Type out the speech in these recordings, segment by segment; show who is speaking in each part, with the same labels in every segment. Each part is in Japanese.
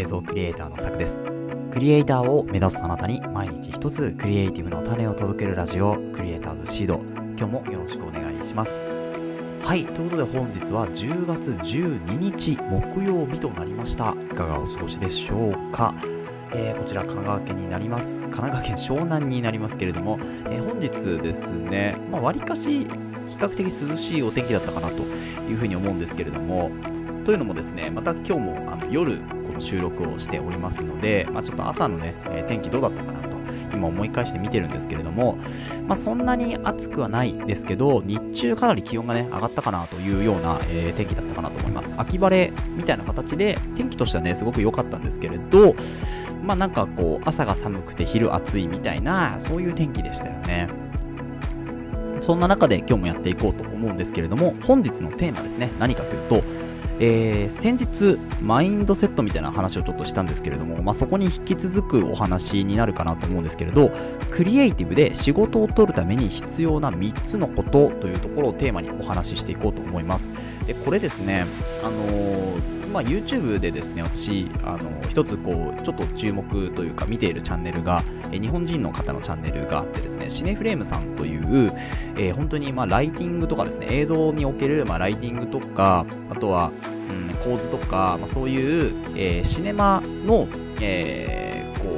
Speaker 1: 映像クリエイターのさくです。クリエイターを目指すあなたに毎日一つクリエイティブの種を届けるラジオクリエイターズシード。今日もよろしくお願いします。はいということで本日は10月12日木曜日となりました。いかがお過ごしでしょうか？えー、こちら神奈川県になります。神奈川県湘南になりますけれども、えー、本日ですね、まあ、割かし比較的涼しいお天気だったかなというふうに思うんですけれども、というのもですね、また今日もあの夜、収録をしておりますので、まあ、ちょっと朝のね、え、天気どうだったかなと、今思い返して見てるんですけれども、まあ、そんなに暑くはないですけど、日中かなり気温がね、上がったかなというような、えー、天気だったかなと思います。秋晴れみたいな形で、天気としてはね、すごく良かったんですけれど、まあなんかこう、朝が寒くて昼暑いみたいな、そういう天気でしたよね。そんな中で今日もやっていこうと思うんですけれども、本日のテーマですね、何かというと、えー、先日、マインドセットみたいな話をちょっとしたんですけれども、まあ、そこに引き続くお話になるかなと思うんですけれど、クリエイティブで仕事を取るために必要な3つのことというところをテーマにお話ししていこうと思います。で、これですね、あのーまあ、YouTube でですね、私、あの、一つこう、ちょっと注目というか見ているチャンネルが、え日本人の方のチャンネルがあってですね、シネフレームさんという、えー、本当に、ま、ライティングとかですね、映像における、ま、ライティングとか、あとは、うん、構図とか、まあ、そういう、えー、シネマの、えー、こ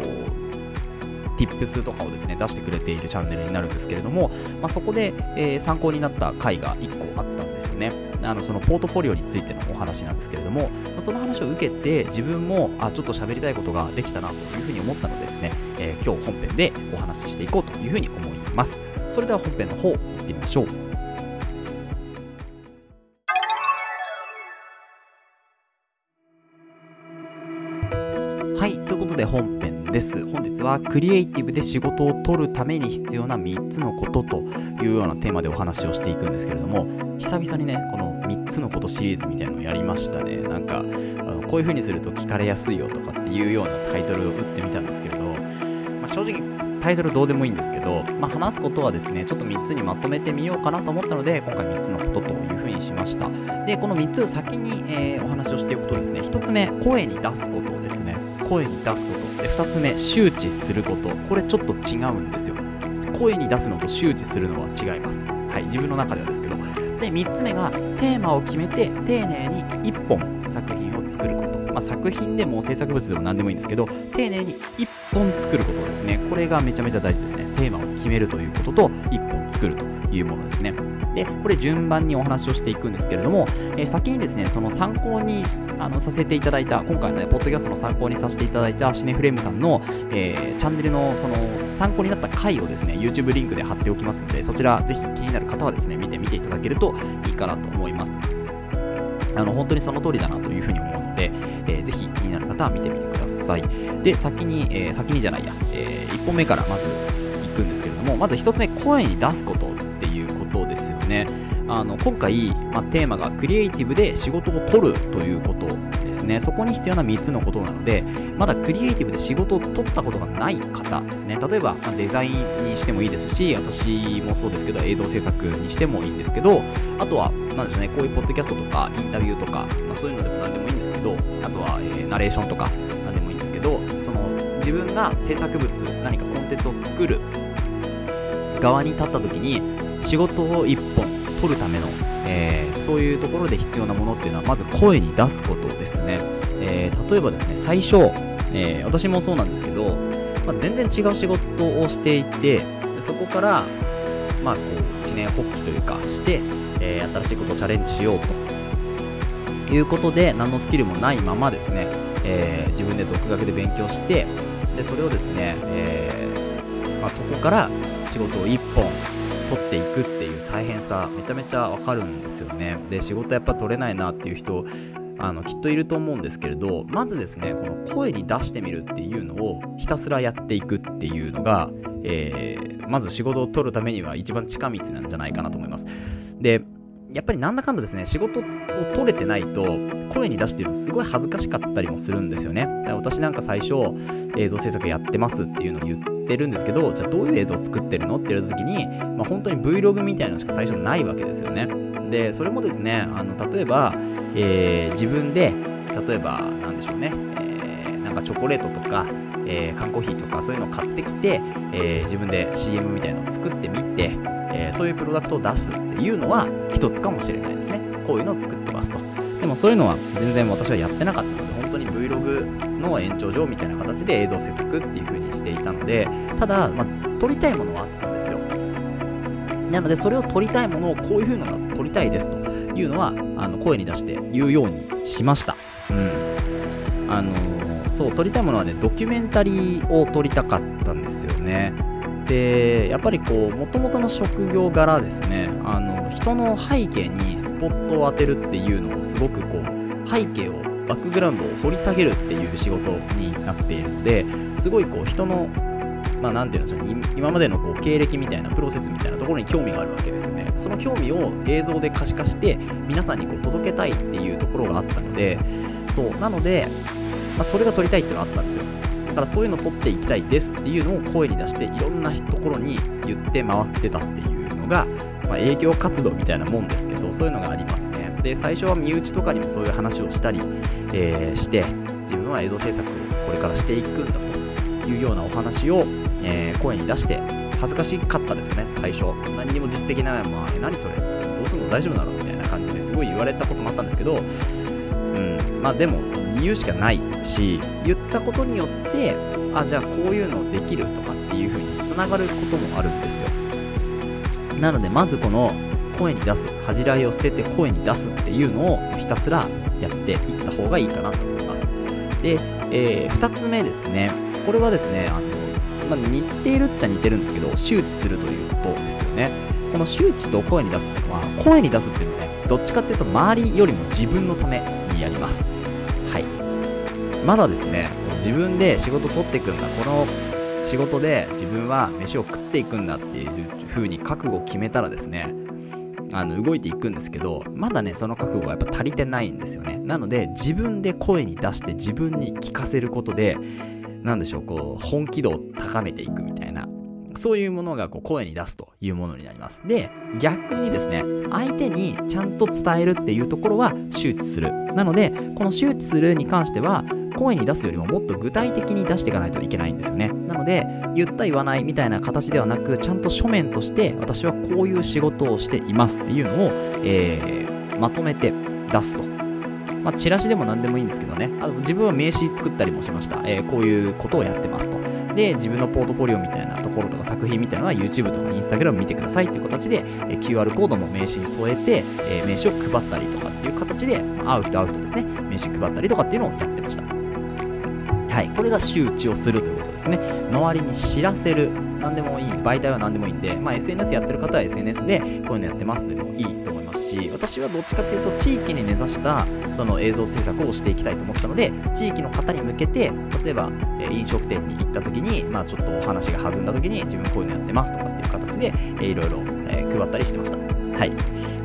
Speaker 1: う、tips とかをですね、出してくれているチャンネルになるんですけれども、まあ、そこで、えー、参考になった回が1個あったんですよね。あのそのポートフォリオについてのお話なんですけれども、その話を受けて自分もあちょっと喋りたいことができたなというふうに思ったのでですね、えー、今日本編でお話ししていこうというふうに思います。それでは本編の方行ってみましょう。はい、ということで本です。本日はクリエイティブで仕事を取るために必要な3つのことというようなテーマでお話をしていくんですけれども、久々にね、この3つのことシリーズみたいなのをやりましたね。なんか、あのこういう風にすると聞かれやすいよとかっていうようなタイトルを打ってみたんですけれど、まあ、正直タイトルどうでもいいんですけど、まあ、話すことはですね、ちょっと3つにまとめてみようかなと思ったので、今回3つのことというふうにしました。で、この3つ先に、えー、お話をしていくとですね、1つ目、声に出すことですね。声に出すこと。で、2つ目、周知すること。これちょっと違うんですよ。声に出すのと周知するのは違います。はい、自分の中ではですけど。で、3つ目が、テーマを決めて、丁寧に1本作品を作ること。まあ、作品でも制作物でも何でもいいんですけど、丁寧に1本作ることですね。これがめちゃめちゃ大事ですね。テーマを決めるということと、1本作るというものですね。で、これ順番にお話をしていくんですけれども、えー、先にですね、その参考にあのさせていただいた、今回のね、ポッドキャストの参考にさせていただいたシネフレームさんの、えー、チャンネルのその参考になった回をですね、YouTube リンクで貼っておきますので、そちらぜひ気になる方はですね、見てみていただけるといいかなと思います。あの本当にその通りだなというふうに思うので、えー、ぜひ気になる方は見てみてください。で、先に、えー、先にじゃないや、えー、1本目からまず行くんですけれども、まず1つ目、声に出すことっていうことですよね。あの今回、まあ、テーマがクリエイティブで仕事を取るということですね。そこに必要な3つのことなので、まだクリエイティブで仕事を取ったことがない方ですね。例えば、まあ、デザインにしてもいいですし、私もそうですけど、映像制作にしてもいいんですけど、あとは、なんでしょうね、こういうポッドキャストとかインタビューとか、まあ、そういうのでも何でもど、あとは、えー、ナレーションとか何でもいいんですけど、その自分が制作物、何かコンテンツを作る側に立った時に、仕事を1本取るための、えー、そういうところで必要なものっていうのはまず声に出すことですね、えー、例えばですね最初、え、私もそうなんですけど、まあ、全然違う仕事をしていてそこからまあこう一年発起というかして、え新しいことをチャレンジしようと。いうことで何のスキルもないままですね、え自分で独学で勉強してでそれをですね、えまあ、そこから仕事を1本取っていくっていう大変さめちゃめちゃわかるんですよね。で仕事やっぱ取れないなっていう人あのきっといると思うんですけれどまずですねこの声に出してみるっていうのをひたすらやっていくっていうのが、えー、まず仕事を取るためには一番近道なんじゃないかなと思います。でやっぱりなんだかんだですね、仕事を取れてないと、声に出してるのすごい恥ずかしかったりもするんですよね。私なんか最初、映像制作やってますっていうのを言ってるんですけど、じゃあどういう映像を作ってるのって言われた時に、まあ、本当に Vlog みたいなのしか最初ないわけですよね。で、それもですね、あの例えば、えー、自分で例えばなんでしょうね、えー、なんかチョコレートとか、えー、缶コーヒーとかそういうのを買ってきて、えー、自分で CM みたいなのを作ってみて、えー、そういうプロダクトを出すっていうのは一つかもしれないですね。こういうのを作ってますと。でもそういうのは全然私はやってなかったので本当に Vlog の延長上みたいな形で映像制作っていう風にしていたのでただ、まあ、撮りたいものはあったんですよ。なのでそれを撮りたいものをこういう風なのが撮りたいですというのはあの声に出して言うようにしました。うん。あのそう撮りたいものはねドキュメンタリーを撮りたかったんですよね。でやっぱりこうもともとの職業柄ですねあの人の背景にスポットを当てるっていうのをすごくこう背景をバックグラウンドを掘り下げるっていう仕事になっているのですごいこう人のまあ、て言うんでしょうね今までのこう経歴みたいなプロセスみたいなところに興味があるわけですよね。その興味を映像で可視化して皆さんにこう届けたいっていうところがあったので、そうなので、まあ、それが撮りたいっていうのがあったんですよ。だからそういうの撮っていきたいですっていうのを声に出していろんなところに言って回ってたっていうのが、まあ、営業活動みたいなもんですけどそういうのがありますね。で最初は身内とかにもそういう話をしたり、えー、して自分は映像制作をこれからしていくんだというようなお話を、えー、声に出して恥ずかしかったですよね。最初。何にも実績ない。まま、え何それ。どうすんの？大丈夫なの？みたいな感じですごい言われたこともあったんですけどうん。まあでも言うしかないし言ったことによってあじゃあこういうのできるとかっていう風につながることもあるんですよ。なのでまずこの声に出す恥じらいを捨てて声に出すっていうのをひたすらやっていった方がいいかなと思います。で、えー、2つ目ですね。これはですねあの、まあ、似ているっちゃ似てるんですけど周知するということですよね。この周知と声に出すっていうのは声に出すっていうのはねどっちかっていうと周りよりも自分のためにやります。まだですね自分で仕事取っていくんだこの仕事で自分は飯を食っていくんだっていう風に覚悟を決めたらですねあの動いていくんですけどまだねその覚悟がやっぱ足りてないんですよねなので自分で声に出して自分に聞かせることで何でしょうこう本気度を高めていくみたいなそういうものがこう声に出すというものになります。で、逆にですね、相手にちゃんと伝えるっていうところは周知する。なので、この周知するに関しては、声に出すよりももっと具体的に出していかないといけないんですよね。なので、言った言わないみたいな形ではなく、ちゃんと書面として私はこういう仕事をしていますっていうのを、えー、まとめて出すと。まあ、チラシでも何でもいいんですけどね。あと自分は名刺作ったりもしました。えー、こういうことをやってますと。で、自分のポートフォリオみたいなところとか作品みたいなのは YouTube とか Instagram 見てくださいっていう形で、えー、QR コードも名刺に添えて、えー、名刺を配ったりとかっていう形で、まあ、会う人会う人ですね、名刺配ったりとかっていうのをやってました。はい、これが周知をするということですね。周りに知らせる。何でもいい。媒体は何でもいいんで、まあ、SNS やってる方は SNS でこういうのやってますでもいいと思いますし、私はどっちかっていうと地域に根ざしたその映像制作をしていきたいと思ったので、地域の方に向けて、例えば、え飲食店に行った時に、まあ、ちょっとお話が弾んだ時に自分こういうのやってますとかっていう形で、えいろいろ、え配ったりしてました。はい。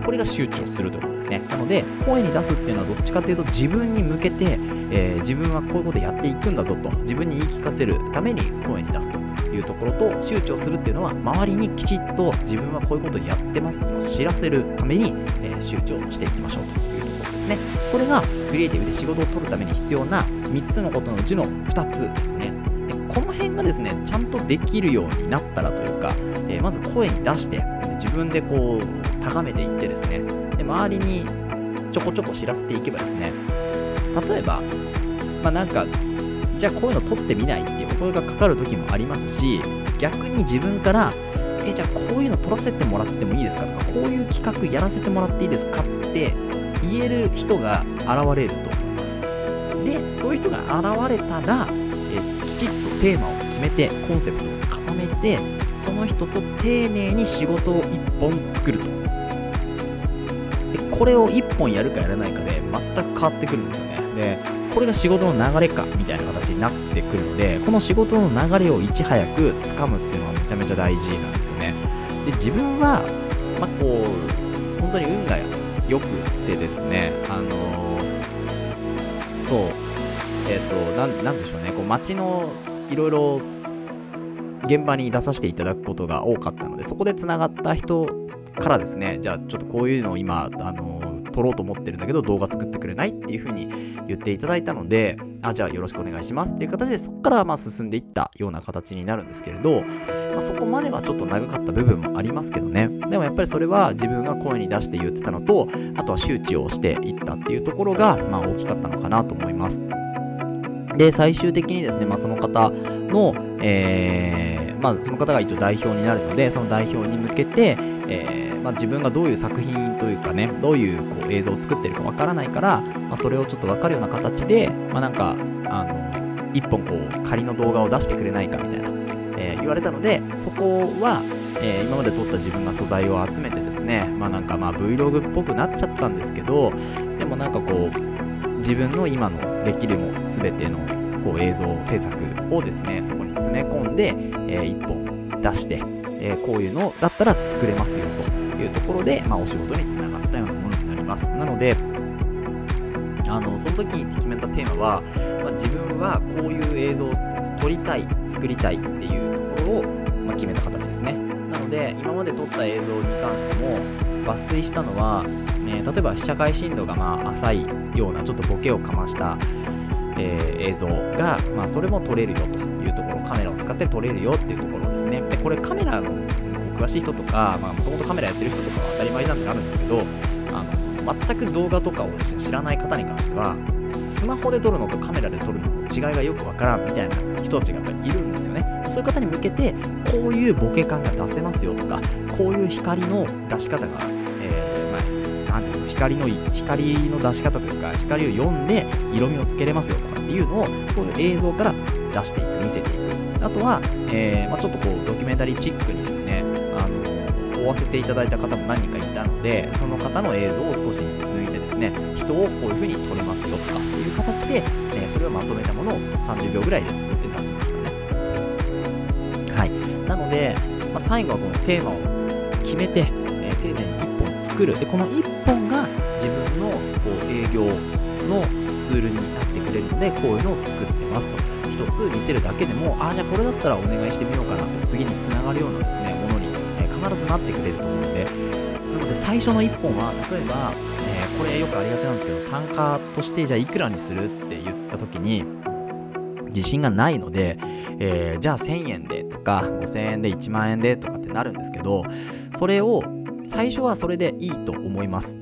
Speaker 1: これが周知をするということですね。なので、声に出すっていうのはどっちかというと自分に向けて、えー、自分はこういうことやっていくんだぞと、自分に言い聞かせるために声に出すというところと、周知をするっていうのは、周りにきちっと自分はこういうことやってますっていうのを知らせるために、えー、周知をしていきましょうというところですね。これがクリエイティブで仕事を取るために必要な3つのことのうちの2つですね。でこの辺がですね、ちゃんとできるようになったらというか、えー、まず声に出して、自分でこう、高めていってですね、で周りにちょこちょこ知らせていけばですね、例えば、まあなんか、じゃあこういうの撮ってみないっていうお声がかかる時もありますし、逆に自分から、え、じゃあこういうの撮らせてもらってもいいですかとか、こういう企画やらせてもらっていいですかって言える人が現れると思います。で、そういう人が現れたら、えきちっとテーマを決めて、コンセプトを固めて、その人と丁寧に仕事を1本作ると。で、これを1本やるかやらないかで全く変わってくるんですよね。で、これが仕事の流れかみたいな形になってくるので、この仕事の流れをいち早く掴むっていうのはめちゃめちゃ大事なんですよね。で、自分は、まあ、こう、本当に運が良くてですね、あのー、そう、えっ、ー、と、なん、なんでしょうね、こう、街のいろいろ現場に出させていただくことが多かったので、そこでつながった人からですね、じゃあちょっとこういうのを今、あの撮ろうと思ってるんだけど動画作ってくれないっていう風に言っていただいたのであじゃあよろしくお願いしますっていう形でそこからまあ進んでいったような形になるんですけれど、まあ、そこまではちょっと長かった部分もありますけどね。でもやっぱりそれは自分が声に出して言ってたのとあとは周知をしていったっていうところがまあ大きかったのかなと思います。で最終的にですね、まあ、その方の、えーまあ、その方が一応代表になるのでその代表に向けて、えーまあ、自分がどういう作品というかねどういうこう映像を作ってるかわからないから、まあ、それをちょっと分かるような形で、まあ、なんかあの一本こう仮の動画を出してくれないかみたいな、えー、言われたのでそこは、えー、今まで撮った自分が素材を集めてですねまあなんかまあ Vlog っぽくなっちゃったんですけどでもなんかこう自分の今のできるも全てのこう映像制作をですねそこに詰め込んで、えー、1本出して、えー、こういうのだったら作れますよというところで、まあ、お仕事につながったようなものになります。なのであのその時に決めたテーマは、まあ、自分はこういう映像を撮りたい作りたいっていうところを、まあ、決めた形ですね。なので今まで撮った映像に関しても抜粋したのは、えー、例えば被写界深度がまあ浅いようなちょっとボケをかました、えー、映像が、まあ、それも撮れるよというところカメラを使って撮れるよっていうところですね。でこれカメラの詳しい人とかもともとカメラやってる人とかは当たり前なんでなるんですけどあの全く動画とかをです、ね、知らない方に関してはスマホで撮るのとカメラで撮るのの違いがよくわからんみたいな人たちがやっぱりいるんですよね。そういう方に向けてこういうボケ感が出せますよとかこういう光の出し方が、光の光の出し方というか光を読んで色味をつけれますよとかっていうのをそういう映像から出していく見せていく。あとは、えー、まあ、ちょっとこうドキュメンタリーチックにですねあの追わせていただいた方も何人かいたのでその方の映像を少し抜いてですね人をこういう風に撮れますよとかいう形で、え、それをまとめたものを30秒ぐらいで作って出しましたね。はい。なので、まあ、最後はこのテーマを決めて、え、丁寧に1本作る。でこの1本が業のツールになってくれるのでこういうのを作ってますと。1つ見せるだけでもああじゃあこれだったらお願いしてみようかなと。次につながるようなですねものに、え、必ずなってくれると思うので。なので最初の1本は例えば、え、これよくありがちなんですけど単価としてじゃあいくらにするって言った時に自信がないので、えー、じゃあ1000円でとか5000円で1万円でとかってなるんですけどそれを最初はそれでいいと思います。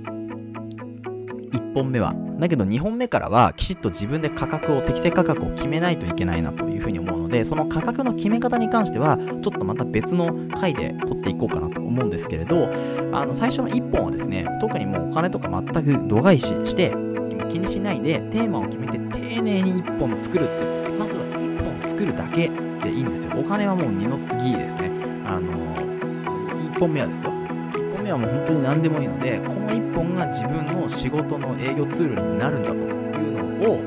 Speaker 1: 本目は。だけど2本目からはきちっと自分で価格を適正価格を決めないといけないなというふうに思うのでその価格の決め方に関してはちょっとまた別の回で取っていこうかなと思うんですけれどあの最初の1本はですね特にもうお金とか全く度外視して気にしないでテーマを決めて丁寧に1本作るってまずは1本作るだけでいいんですよ。お金はもう二の次ですね。あの1本目はですよ。目はもう本当に何でもいいのでこの1本が自分の仕事の営業ツールになるんだというのを、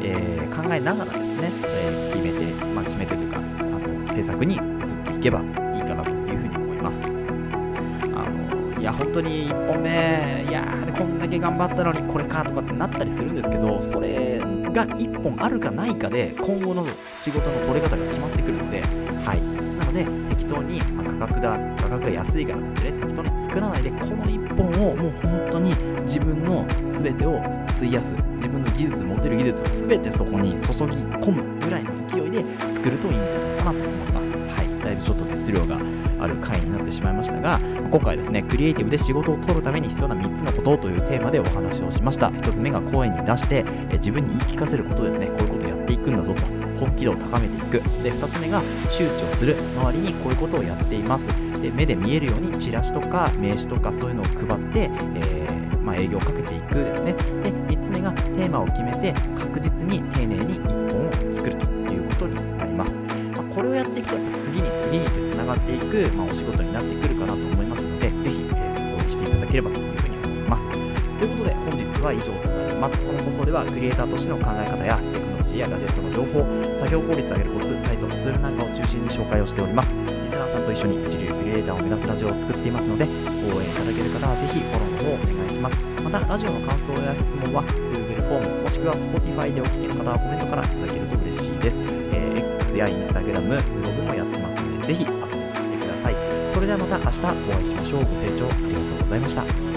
Speaker 1: えー、考えながらですね、えー、決めて、まあ、決めてというかあの制作に移っていけばいいかなというふうに思います。あのいや本当に1本目いやこんだけ頑張ったのにこれかとかってなったりするんですけどそれが1本あるかないかで今後の仕事の取れ方が決まってくるのではい適当に、価格だ価格が安いからといってね適当に作らないでこの1本をもう本当に自分の全てを費やす自分の技術持てる技術を全てそこに注ぎ込むぐらいの勢いで作るといいんじゃないかなと思います。はい。だいぶちょっと熱量がある回になってしまいましたが今回ですねクリエイティブで仕事を取るために必要な3つのことというテーマでお話をしました。1つ目が声に出してえ自分に言い聞かせることですね。こういうことやっていくんだぞと。本気度を高めていく。で2つ目が周知をする周りにこういうことをやっています。で目で見えるようにチラシとか名刺とかそういうのを配って、えー、まあ、営業をかけていくですね。で3つ目がテーマを決めて確実に丁寧に1本を作るということになります、まあ、これをやっていくとやっぱ次に次につながっていく、まあ、お仕事になってくるかなと思いますのでぜひ、えー、参考にしていただければというふうに思います。ということで本日は以上となります。この放送ではクリエイターとしての考え方やテクノロジーやガジェットの情報作業効率を上げるコツサイトツールなんかを中心に紹介をしております。リスナーさんと一緒に一流クリエイターを目指すラジオを作っていますので応援いただける方はぜひフォローの方をお願いします。またラジオの感想や質問は Google フォームもしくは Spotify でお聞きの方はコメントからいただけると嬉しいです、えー、X や Instagram ブログもやってますのでぜひ遊びに来てください。それではまた明日お会いしましょう。ご清聴ありがとうございました。